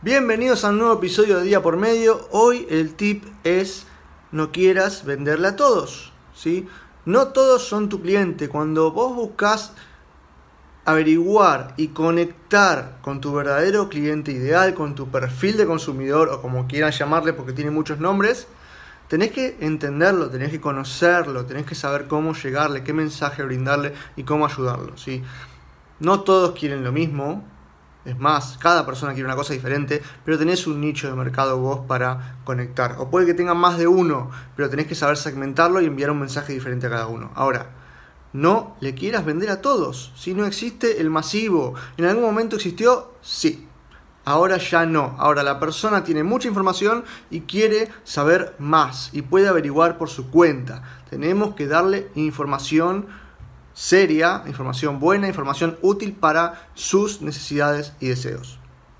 Bienvenidos a un nuevo episodio de Día por Medio. Hoy el tip es no quieras venderle a todos, ¿sí? No todos son tu cliente. Cuando vos buscas averiguar y conectar con tu verdadero cliente ideal, con tu perfil de consumidor o como quieran llamarle porque tiene muchos nombres, tenés que entenderlo, tenés que conocerlo, tenés que saber cómo llegarle, qué mensaje brindarle y cómo ayudarlo, ¿sí? No todos quieren lo mismo, es más, cada persona quiere una cosa diferente, pero tenés un nicho de mercado vos para conectar. O puede que tengan más de uno, pero tenés que saber segmentarlo y enviar un mensaje diferente a cada uno. Ahora, no le quieras vender a todos. Si no existe el masivo, ¿en algún momento existió? Sí. Ahora ya no. Ahora la persona tiene mucha información y quiere saber más y puede averiguar por su cuenta. Tenemos que darle información seria, información buena, información útil para sus necesidades y deseos.